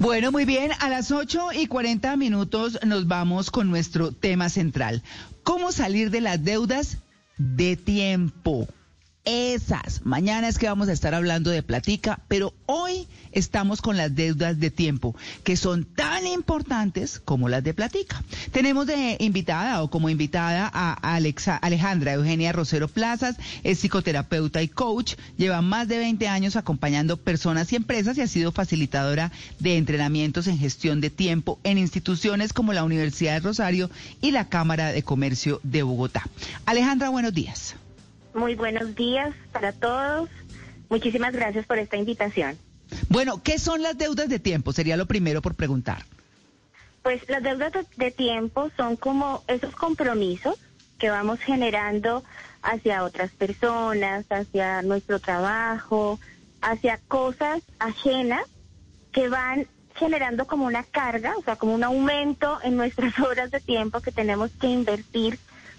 Bueno, muy bien, a las 8 y 40 minutos nos vamos con nuestro tema central. ¿Cómo salir de las deudas de tiempo? Esas. Mañana es que vamos a estar hablando de platica, pero hoy estamos con las deudas de tiempo, que son tan importantes como las de platica. Tenemos de invitada o como invitada a Alexa, Alejandra Eugenia Rosero Plazas, es psicoterapeuta y coach, lleva más de 20 años acompañando personas y empresas y ha sido facilitadora de entrenamientos en gestión de tiempo en instituciones como la Universidad de Rosario y la Cámara de Comercio de Bogotá. Alejandra, buenos días. Muy buenos días para todos. Muchísimas gracias por esta invitación. Bueno, ¿qué son las deudas de tiempo? Sería lo primero por preguntar. Pues las deudas de tiempo son como esos compromisos que vamos generando hacia otras personas, hacia nuestro trabajo, hacia cosas ajenas que van generando como una carga, o sea, como un aumento en nuestras horas de tiempo que tenemos que invertir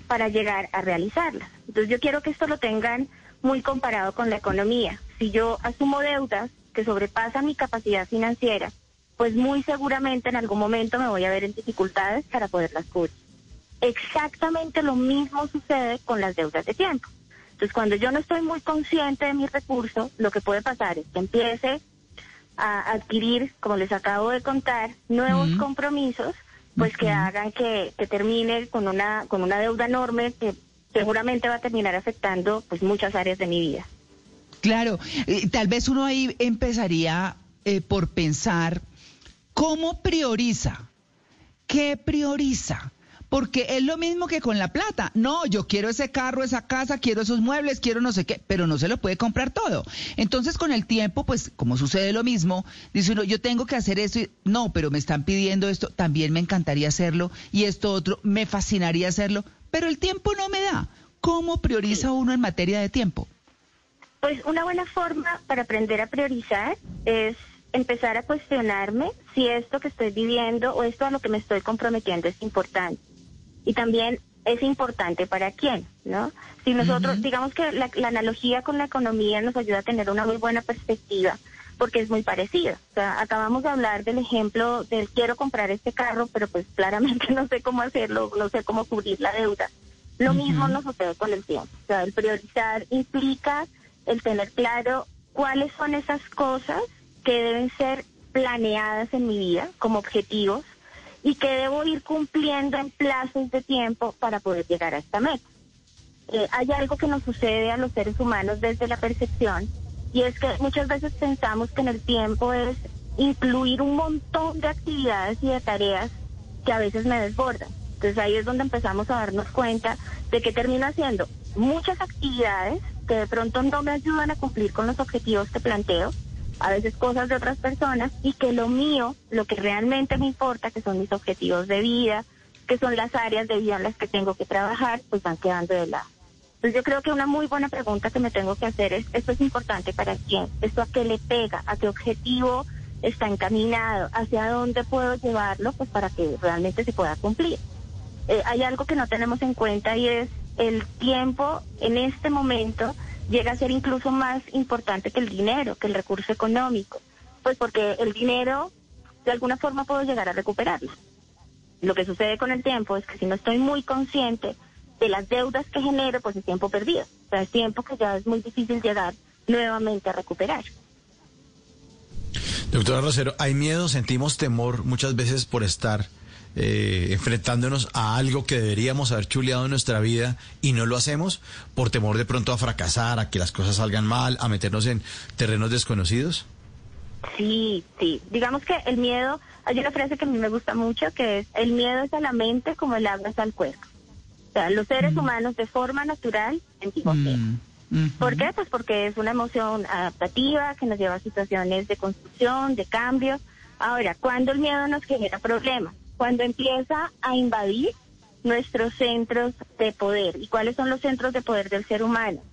para llegar a realizarlas. Entonces yo quiero que esto lo tengan muy comparado con la economía. Si yo asumo deudas que sobrepasan mi capacidad financiera, pues muy seguramente en algún momento me voy a ver en dificultades para poderlas cubrir. Exactamente lo mismo sucede con las deudas de tiempo. Entonces, cuando yo no estoy muy consciente de mis recursos, lo que puede pasar es que empiece a adquirir, como les acabo de contar, nuevos compromisos pues que hagan que, termine con una, con una deuda enorme que seguramente va a terminar afectando pues muchas áreas de mi vida. Claro, tal vez uno ahí empezaría eh, por pensar cómo prioriza, qué prioriza, porque es lo mismo que con la plata. No, yo quiero ese carro, esa casa, quiero esos muebles, quiero no sé qué, pero no se lo puede comprar todo. Entonces con el tiempo, pues como sucede lo mismo, dice uno, yo tengo que hacer esto, y, no, pero me están pidiendo esto, también me encantaría hacerlo, y esto otro, me fascinaría hacerlo, pero el tiempo no me da. ¿Cómo prioriza uno en materia de tiempo? Pues una buena forma para aprender a priorizar es empezar a cuestionarme si esto que estoy viviendo o esto a lo que me estoy comprometiendo es importante y también es importante para quién, ¿no? Si nosotros, digamos que la, analogía con la economía nos ayuda a tener una muy buena perspectiva, porque es muy parecida. O sea, acabamos de hablar del ejemplo del quiero comprar este carro, pero pues claramente no sé cómo hacerlo, no sé cómo cubrir la deuda. Lo mismo nos sucede con el tiempo. O sea, el priorizar implica el tener claro cuáles son esas cosas que deben ser planeadas en mi vida como objetivos y que debo ir cumpliendo en plazos de tiempo para poder llegar a esta meta. Eh, hay algo que nos sucede a los seres humanos desde la percepción y es que muchas veces pensamos que en el tiempo es incluir un montón de actividades y de tareas que a veces me desbordan. Entonces ahí es donde empezamos a darnos cuenta de que termino haciendo muchas actividades que de pronto no me ayudan a cumplir con los objetivos que planteo a veces cosas de otras personas y que lo mío, lo que realmente me importa, que son mis objetivos de vida, que son las áreas de vida en las que tengo que trabajar, pues van quedando de lado. Entonces yo creo que una muy buena pregunta que me tengo que hacer es, ¿esto es importante para quién? ¿Esto a qué le pega? ¿A qué objetivo está encaminado? ¿Hacia dónde puedo llevarlo? Pues para que realmente se pueda cumplir. Eh, hay algo que no tenemos en cuenta y es el tiempo en este momento llega a ser incluso más importante que el dinero, que el recurso económico, pues porque el dinero de alguna forma puedo llegar a recuperarlo. Lo que sucede con el tiempo es que si no estoy muy consciente de las deudas que genero, pues es tiempo perdido. O sea, es tiempo que ya es muy difícil llegar nuevamente a recuperar. Doctora Rosero, ¿hay miedo, sentimos temor muchas veces por estar eh, enfrentándonos a algo que deberíamos haber chuleado en nuestra vida y no lo hacemos por temor de pronto a fracasar, a que las cosas salgan mal, a meternos en terrenos desconocidos? Sí, sí. Digamos que el miedo, hay una frase que a mí me gusta mucho que es, el miedo es a la mente como el agua es al cuerpo. O sea, los seres humanos de forma natural sentimos. Mm, ujú. ¿Por qué? Pues porque es una emoción adaptativa que nos lleva a situaciones de construcción, de cambio. Ahora, ¿cuándo el miedo nos genera problemas? Cuando empieza a invadir nuestros centros de poder. ¿Y cuáles son los centros de poder del ser humano?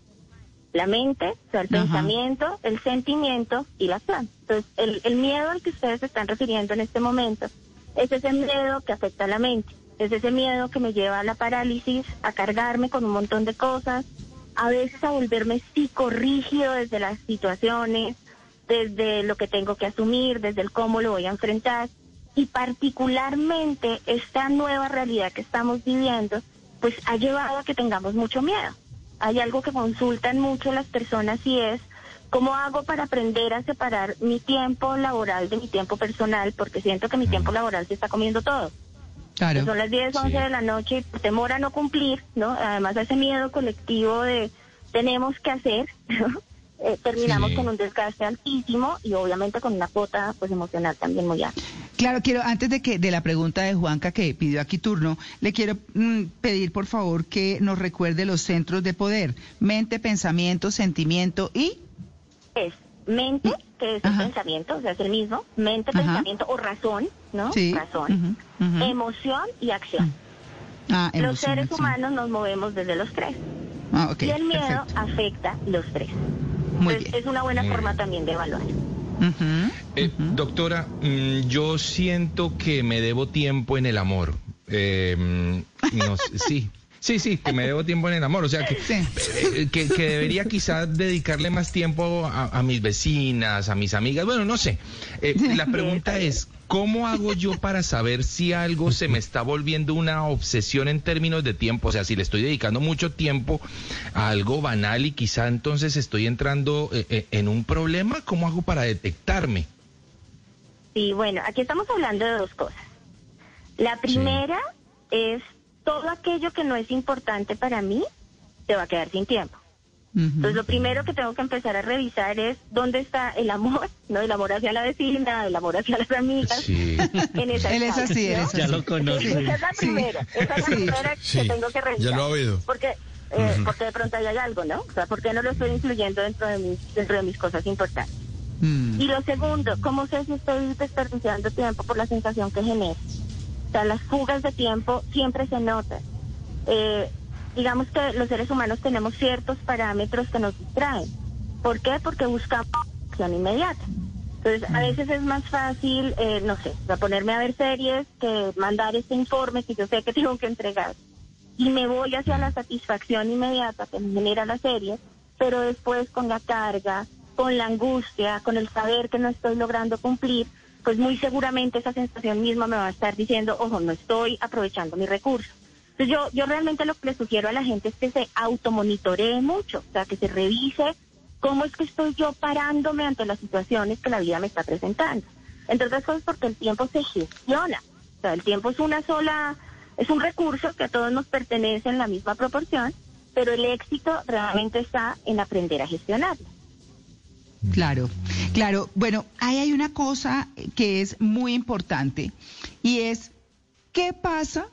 La mente, o sea, el Ajá. pensamiento, el sentimiento y la acción. Entonces, el, el miedo al que ustedes se están refiriendo en este momento es ese miedo que afecta a la mente. Es ese miedo que me lleva a la parálisis, a cargarme con un montón de cosas, a veces a volverme psicorrígido desde las situaciones, desde lo que tengo que asumir, desde el cómo lo voy a enfrentar. Y particularmente esta nueva realidad que estamos viviendo, pues ha llevado a que tengamos mucho miedo. Hay algo que consultan mucho las personas y es, ¿cómo hago para aprender a separar mi tiempo laboral de mi tiempo personal? Porque siento que mi tiempo laboral se está comiendo todo. Claro. Son las 10, 11 de la noche y por temor a no cumplir, ¿no? Además ese miedo colectivo de tenemos que hacer, ¿no? Eh, terminamos Sí. con un desgaste altísimo y obviamente con una cuota pues emocional también muy alta. Claro, quiero, antes de que de la pregunta de Juanca que pidió aquí turno, le quiero mm, pedir por favor que nos recuerde los centros de poder, mente, pensamiento, sentimiento y Es mente, que es Ajá. el pensamiento, o sea, es el mismo, mente, Ajá. pensamiento o razón, ¿no? Sí. Razón, emoción y acción. ah, Los seres acción. humanos nos movemos desde los tres Ah, ok, y el miedo perfecto. afecta los tres. Muy Entonces, bien. es una buena Muy forma bien. también de evaluar. Eh, doctora, mm, yo siento que me debo tiempo en el amor. Eh, mm, no sí. Sí, sí, que me debo tiempo en el amor. O sea, que, Sí. eh, que, que debería quizás dedicarle más tiempo a, a mis vecinas, a mis amigas. Bueno, no sé. Eh, la pregunta es, ¿cómo hago yo para saber si algo se me está volviendo una obsesión en términos de tiempo? O sea, si le estoy dedicando mucho tiempo a algo banal y quizá entonces estoy entrando eh, eh, en un problema, ¿cómo hago para detectarme? Sí, bueno, aquí estamos hablando de dos cosas. La primera es todo aquello que no es importante para mí, se va a quedar sin tiempo. Entonces, lo primero que tengo que empezar a revisar es dónde está el amor, ¿no? El amor hacia la vecina, el amor hacia las amigas. Sí. En esa Él es etapa, así, él ¿no? es así. Ya lo conoce. Esa es la Sí. primera, esa es la Sí. primera Sí. que tengo que revisar. Ya lo ha oído. Porque, eh, porque de pronto hay algo, ¿no? O sea, ¿por qué no lo estoy incluyendo dentro de mis, dentro de mis cosas importantes? Mm. Y lo segundo, ¿cómo sé si estoy desperdiciando tiempo por la sensación que genera? Sea, las fugas de tiempo siempre se notan. Eh, digamos que los seres humanos tenemos ciertos parámetros que nos distraen. ¿Por qué? Porque buscamos acción inmediata. Entonces, a veces es más fácil, eh, no sé, ponerme a ver series que mandar este informe que yo sé que tengo que entregar. Y me voy hacia la satisfacción inmediata que me genera la serie, pero después con la carga, con la angustia, con el saber que no estoy logrando cumplir, pues muy seguramente esa sensación misma me va a estar diciendo, ojo, no estoy aprovechando mi recurso. Entonces yo, yo realmente lo que le sugiero a la gente es que se automonitoree mucho, o sea, que se revise cómo es que estoy yo parándome ante las situaciones que la vida me está presentando. Entre otras cosas porque el tiempo se gestiona. O sea, el tiempo es una sola, es un recurso que a todos nos pertenece en la misma proporción, pero el éxito realmente está en aprender a gestionarlo. Claro, claro. Bueno, ahí hay una cosa que es muy importante y es, ¿qué pasa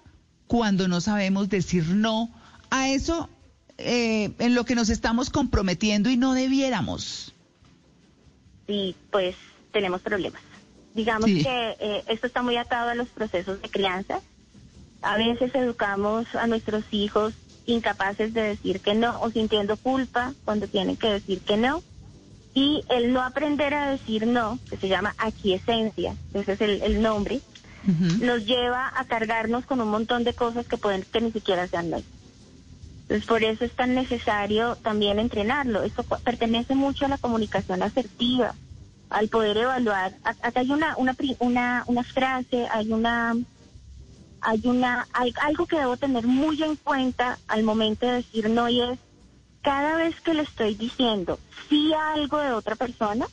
cuando no sabemos decir no a eso eh, en lo que nos estamos comprometiendo y no debiéramos? y pues tenemos problemas. Digamos Sí. que eh, esto está muy atado a los procesos de crianza. A veces educamos a nuestros hijos incapaces de decir que no o sintiendo culpa cuando tienen que decir que no. Y el no aprender a decir no, que se llama aquiescencia, ese es el, el nombre, nos lleva a cargarnos con un montón de cosas que pueden que ni siquiera sean no. Entonces, por eso es tan necesario también entrenarlo. Esto pertenece mucho a la comunicación asertiva, al poder evaluar. Acá hay una, una, una, una frase, hay una, hay una, hay algo que debo tener muy en cuenta al momento de decir no y es cada vez que le estoy diciendo sí a algo de otra persona,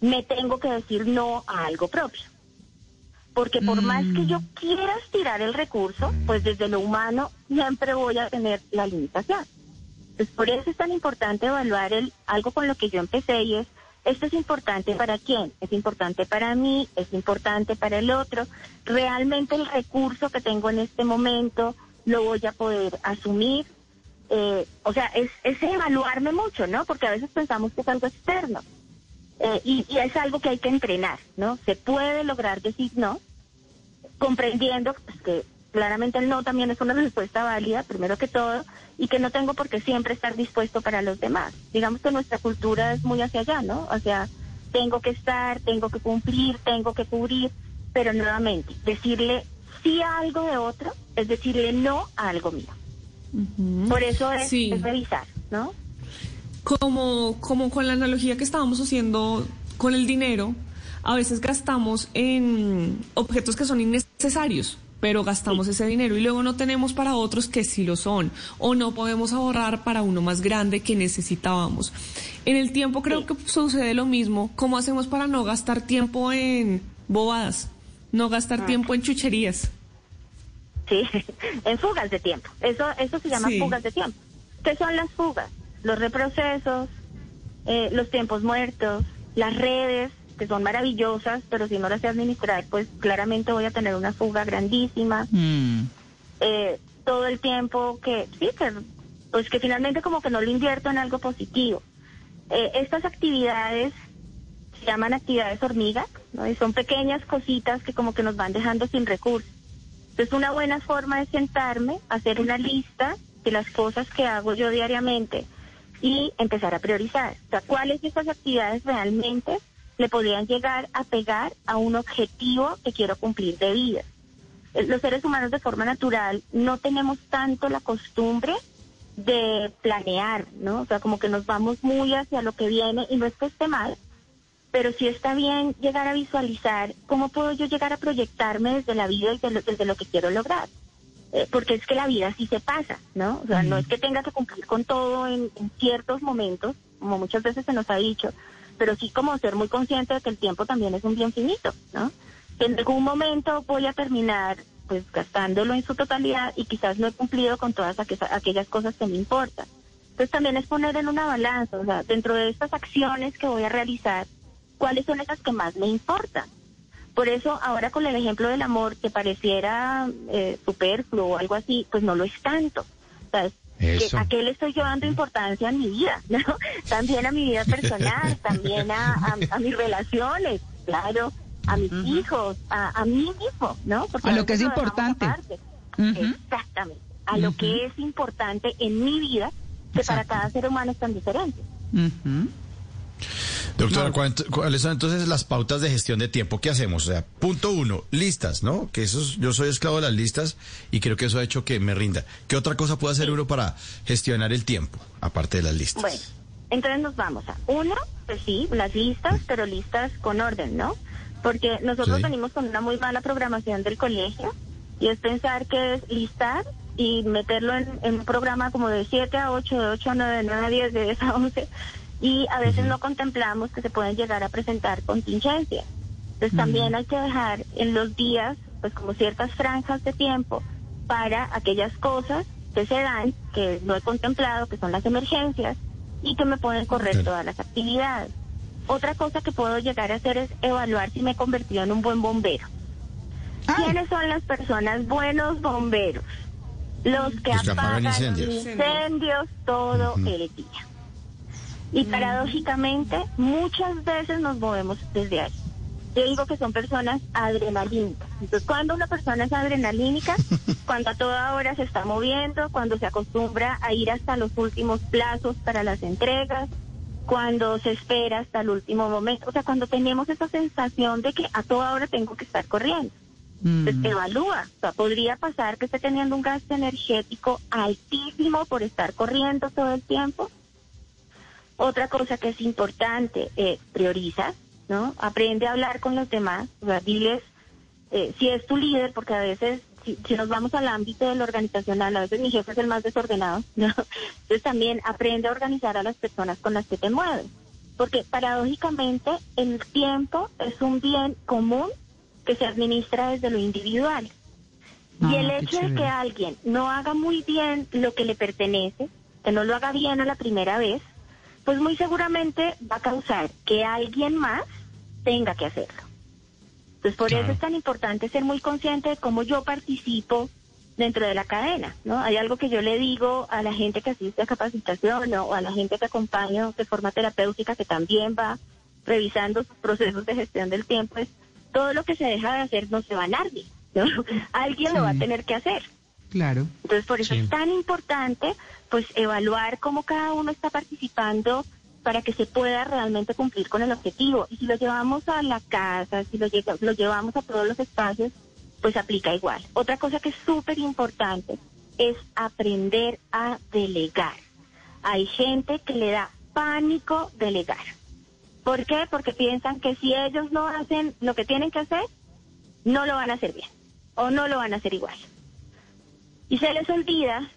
me tengo que decir no a algo propio. Porque por más que yo quiera estirar el recurso, pues desde lo humano siempre voy a tener la limitación. Entonces, por eso es tan importante evaluar el, algo con lo que yo empecé y es, esto es importante para quién, es importante para mí, es importante para el otro. Realmente el recurso que tengo en este momento lo voy a poder asumir. Eh, o sea, es, es evaluarme mucho, ¿no? Porque a veces pensamos que es algo externo. Eh, y, es algo que hay que entrenar, ¿no? Se puede lograr decir no, comprendiendo pues, que claramente el no también es una respuesta válida, primero que todo, y que no tengo por qué siempre estar dispuesto para los demás. Digamos que nuestra cultura es muy hacia allá, ¿no? O sea, tengo que estar, tengo que cumplir, tengo que cubrir, pero nuevamente, decirle sí a algo de otro es decirle no a algo mío. Por eso es, Sí. es revisar, ¿no? como, como con la analogía que estábamos haciendo con el dinero, a veces gastamos en objetos que son innecesarios, pero gastamos ese dinero y luego no tenemos para otros que sí lo son, o no podemos ahorrar para uno más grande que necesitábamos. En el tiempo creo que sucede lo mismo. ¿Cómo hacemos para no gastar tiempo en bobadas? No gastar tiempo en chucherías. Sí, en fugas de tiempo. Eso, eso se llama Sí. fugas de tiempo. ¿Qué son las fugas? Los reprocesos, eh, los tiempos muertos, las redes, que son maravillosas, pero si no las sé administrar, pues claramente voy a tener una fuga grandísima. Mm. Eh, todo el tiempo que, sí, que, pues que finalmente como que no lo invierto en algo positivo. Eh, estas actividades se llaman actividades hormiga, ¿no? Y son pequeñas cositas que como que nos van dejando sin recursos. Entonces una buena forma es sentarme, hacer una lista de las cosas que hago yo diariamente y empezar a priorizar. O sea, cuáles de estas actividades realmente le podrían llegar a pegar a un objetivo que quiero cumplir de vida. Eh, Los seres humanos de forma natural no tenemos tanto la costumbre de planear, ¿no? O sea, como que nos vamos muy hacia lo que viene y no es que esté mal, pero sí está bien llegar a visualizar cómo puedo yo llegar a proyectarme desde la vida y desde lo, desde lo que quiero lograr. Eh, porque es que la vida sí se pasa, ¿no? O sea, no es que tenga que cumplir con todo en, en ciertos momentos, como muchas veces se nos ha dicho, pero sí como ser muy consciente de que el tiempo también es un bien finito, ¿no? Que en algún momento voy a terminar pues gastándolo en su totalidad y quizás no he cumplido con todas aqu- aquellas cosas que me importan. Entonces también es poner en una balanza, o sea, dentro de estas acciones que voy a realizar, cuáles son esas que más me importan. Por eso ahora con el ejemplo del amor que pareciera eh, superfluo o algo así, pues no lo es tanto. O sea, es que Eso. ¿A qué le estoy yo dando importancia en mi vida? ¿no? También a mi vida personal, también a, a- a mis relaciones, claro, a mis hijos, a, a mí mismo, ¿no? Porque A lo que es importante. Exactamente, a lo que es importante en mi vida, que para cada ser humano es tan diferente. Doctora, ¿cuánt- ¿cuáles son entonces las pautas de gestión de tiempo? ¿Qué hacemos? O sea, punto uno, listas, ¿no? Que eso es- yo soy esclavo de las listas y creo que eso ha hecho que me rinda. ¿Qué otra cosa puede hacer uno para gestionar el tiempo, aparte de las listas? Bueno, entonces nos vamos a uno, pues sí, las listas, pero listas con orden, ¿no? Porque nosotros Sí. venimos con una muy mala programación del colegio y es pensar que es listar y meterlo en, en un programa como de 7 a 8, de 8 a 9, de 9 a 10, de 10 a 11 y a veces no contemplamos que se pueden llegar a presentar contingencias. Entonces también hay que dejar en los días pues como ciertas franjas de tiempo para aquellas cosas que se dan, que no he contemplado, que son las emergencias y que me pueden correr todas las actividades. Otra cosa que puedo llegar a hacer es evaluar si me he convertido en un buen bombero. Ah, ¿Quiénes son las personas buenos bomberos? Los que Los que apagan apagan incendios. incendios todo el día. Y paradójicamente, muchas veces nos movemos desde ahí. Yo digo que son personas adrenalínicas. Entonces, cuando una persona es adrenalínica, cuando a toda hora se está moviendo, cuando se acostumbra a ir hasta los últimos plazos para las entregas, cuando se espera hasta el último momento, o sea, cuando tenemos esa sensación de que a toda hora tengo que estar corriendo. mm. Entonces, evalúa. O sea, podría pasar que esté teniendo un gasto energético altísimo por estar corriendo todo el tiempo. Otra cosa que es importante, eh, prioriza, ¿no? Aprende a hablar con los demás, o sea, diles eh, si es tu líder, porque a veces, si, si nos vamos al ámbito del organizacional, a veces mi jefe es el más desordenado, ¿no? Entonces también aprende a organizar a las personas con las que te mueves, porque paradójicamente el tiempo es un bien común que se administra desde lo individual. Y Ah, el hecho de que alguien no haga muy bien lo que le pertenece, que no lo haga bien a la primera vez, pues muy seguramente va a causar que alguien más tenga que hacerlo. Entonces por Claro. eso es tan importante ser muy consciente de cómo yo participo dentro de la cadena, ¿no? Hay algo que yo le digo a la gente que asiste a capacitación o a la gente que acompaño de forma terapéutica que también va revisando sus procesos de gestión del tiempo es todo lo que se deja de hacer no se va a nadie, ¿no? Alguien lo va a tener que hacer. Claro. Entonces, por eso es tan importante, pues, evaluar cómo cada uno está participando para que se pueda realmente cumplir con el objetivo. Y si lo llevamos a la casa, si lo, lle- lo llevamos a todos los espacios, pues aplica igual. Otra cosa que es súper importante es aprender a delegar. Hay gente que le da pánico delegar. ¿Por qué? Porque piensan que si ellos no hacen lo que tienen que hacer, no lo van a hacer bien o no lo van a hacer igual. Y se les olvida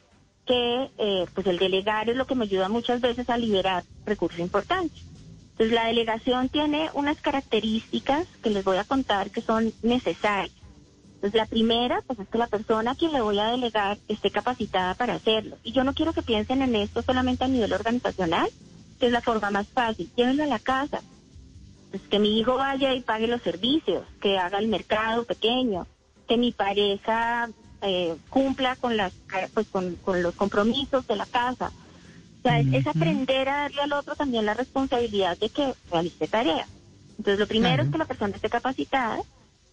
que eh, pues el delegar es lo que me ayuda muchas veces a liberar recursos importantes. Entonces la delegación tiene unas características que les voy a contar que son necesarias. Entonces la primera, pues es que la persona a quien le voy a delegar esté capacitada para hacerlo. Y yo no quiero que piensen en esto solamente a nivel organizacional, que es la forma más fácil. Llévenlo a la casa. Pues que mi hijo vaya y pague los servicios, que haga el mercado pequeño, que mi pareja eh, cumpla con las pues con, con los compromisos de la casa. O sea, es, es aprender a darle al otro también la responsabilidad de que realice tarea. Entonces, lo primero Claro. es que la persona esté capacitada.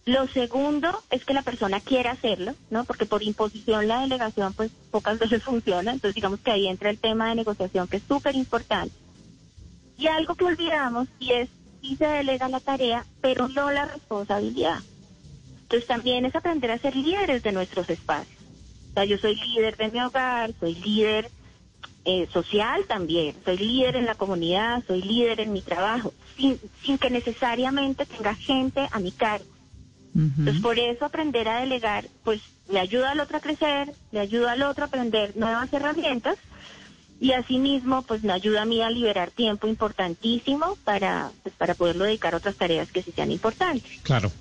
Lo segundo es que la persona quiera hacerlo, ¿no? Porque por imposición la delegación, pues, pocas veces funciona. Entonces, digamos que ahí entra el tema de negociación, que es súper importante. Y algo que olvidamos, y es, sí se delega la tarea, pero no la responsabilidad. Entonces también es aprender a ser líderes de nuestros espacios. O sea, yo soy líder de mi hogar, soy líder eh, social también, soy líder en la comunidad, soy líder en mi trabajo, sin, sin que necesariamente tenga gente a mi cargo. Entonces por eso aprender a delegar, pues le ayuda al otro a crecer, le ayuda al otro a aprender nuevas herramientas y asimismo pues me ayuda a mí a liberar tiempo importantísimo para, pues, para poderlo dedicar a otras tareas que sí sean importantes. Claro.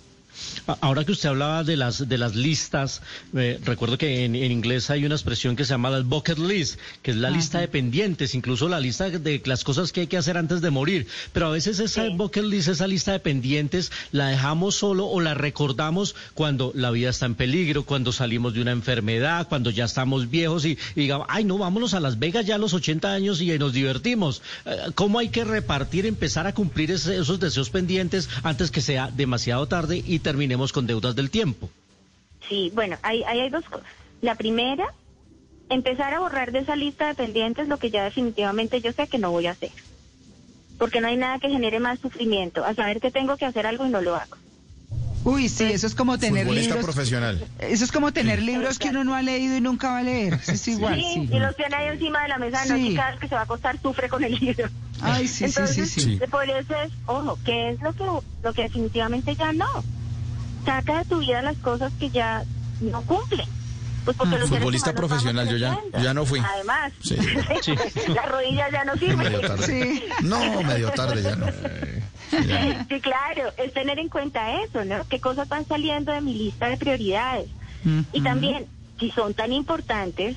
Ahora que usted hablaba de las de las listas, eh, recuerdo que en, en inglés hay una expresión que se llama la bucket list, que es la lista de pendientes, incluso la lista de las cosas que hay que hacer antes de morir. Pero a veces esa Sí. bucket list, esa lista de pendientes, la dejamos solo o la recordamos cuando la vida está en peligro, cuando salimos de una enfermedad, cuando ya estamos viejos y, y digamos, ay no, vámonos a Las Vegas ya a los 80 años y nos divertimos. Eh, ¿Cómo hay que repartir, empezar a cumplir ese- esos deseos pendientes antes que sea demasiado tarde y terminemos con deudas del tiempo? Sí, bueno, ahí, ahí hay dos cosas. La primera, empezar a borrar de esa lista de pendientes lo que ya definitivamente yo sé que no voy a hacer. Porque no hay nada que genere más sufrimiento, a saber que tengo que hacer algo y no lo hago. Uy, sí, eso es como tener Futbolista libros. profesional. Eso es como tener libros que uno no ha leído y nunca va a leer. Eso es igual, sí, sí. y los tiene ahí encima de la mesa de Sí. noche y cada vez que se va a acostar sufre con el libro. Ay, sí, sí, sí, sí. por eso es, ojo, ¿qué es lo que, lo que definitivamente ya no? Saca de tu vida las cosas que ya no cumplen. Pues porque Ah. los Futbolista profesional, yo ya- yo ya no fui. Además, Sí. las rodillas ya no Medio tarde. Sí. No, medio tarde ya no. Sí, ya. Sí, claro, es tener en cuenta eso, ¿no? ¿Qué cosas van saliendo de mi lista de prioridades? Y también, si son tan importantes,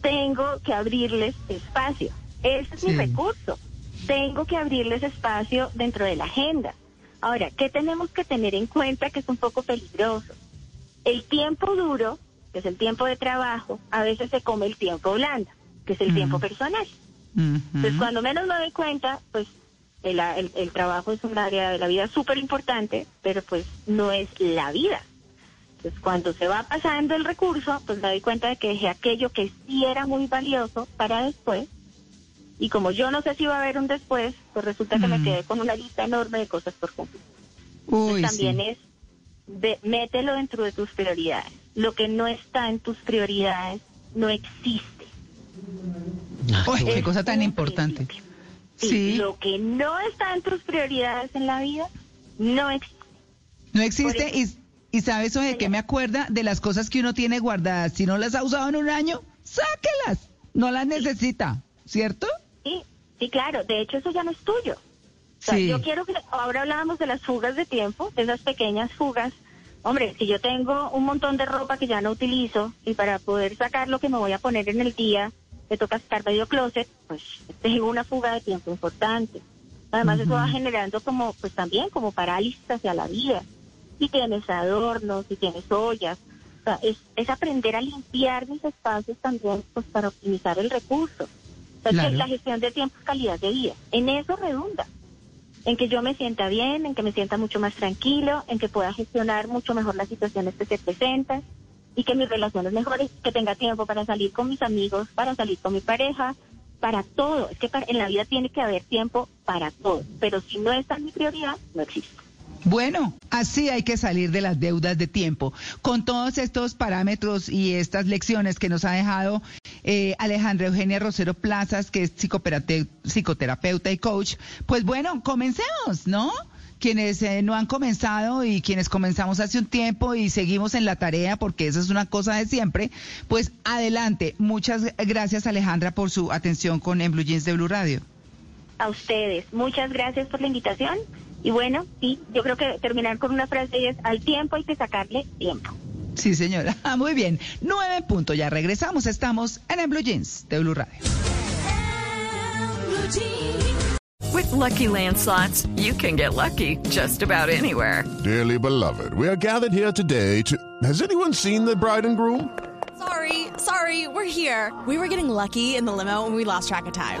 tengo que abrirles espacio. Ese es mi Sí. recurso. Tengo que abrirles espacio dentro de la agenda. Ahora, ¿qué tenemos que tener en cuenta que es un poco peligroso? El tiempo duro, que es el tiempo de trabajo, a veces se come el tiempo blando, que es el tiempo personal. Entonces, cuando menos me doy cuenta, pues el, el- el trabajo es un área de la vida súper importante, pero pues no es la vida. Entonces, cuando se va pasando el recurso, pues me doy cuenta de que dejé aquello que sí era muy valioso para después. Y como yo no sé si va a haber un después, pues resulta que me quedé con una lista enorme de cosas por cumplir. Uy, Entonces, también sí. es, ve- mételo dentro de tus prioridades. Lo que no está en tus prioridades no existe. Uy, qué cosa tan importante. Sí, Sí. Lo que no está en tus prioridades en la vida no existe. No existe y, y sabe eso de qué me acuerda de las cosas que uno tiene guardadas. Si no las ha usado en un año, sáquelas. No las necesita, ¿cierto? Sí, sí, claro. De hecho, eso ya no es tuyo. O sea, Sí. yo quiero que ahora hablábamos de las fugas de tiempo, de esas pequeñas fugas. Hombre, si yo tengo un montón de ropa que ya no utilizo y para poder sacar lo que me voy a poner en el día, me toca sacar medio closet, pues tengo una fuga de tiempo importante. Además, eso va generando como, pues también como parálisis hacia la vida. Si tienes adornos, si tienes ollas, O sea, es, es aprender a limpiar mis espacios también pues para optimizar el recurso. O sea, es que Claro. la gestión de tiempo es calidad de vida. En eso redunda. En que yo me sienta bien, en que me sienta mucho más tranquilo, en que pueda gestionar mucho mejor las situaciones que se presentan y que mis relaciones mejores, que tenga tiempo para salir con mis amigos, para salir con mi pareja, para todo. Es que para- en la vida tiene que haber tiempo para todo. Pero si no está en mi prioridad, no existe. Bueno, así hay que salir de las deudas de tiempo. Con todos estos parámetros y estas lecciones que nos ha dejado eh, Alejandra Eugenia Rosero Plazas, que es psicoterapeuta y coach, pues bueno, comencemos, ¿no? Quienes eh, no han comenzado y quienes comenzamos hace un tiempo y seguimos en la tarea, porque eso es una cosa de siempre, pues adelante. Muchas gracias Alejandra por su atención con En Blue Jeans de Blue Radio. A ustedes, muchas gracias por la invitación. Y bueno, sí, yo creo que terminar con una frase es, al tiempo hay que sacarle tiempo. Sí, señora. Ah, Muy bien. Nueve en punto. Ya regresamos. Estamos en el Blue Jeans de Blue Radio. With Lucky Land slots, you can get lucky just about anywhere. Dearly beloved, we are gathered here today to. Has anyone seen the bride and groom? Sorry, sorry, we're here. We were getting lucky in the limo and we lost track of time.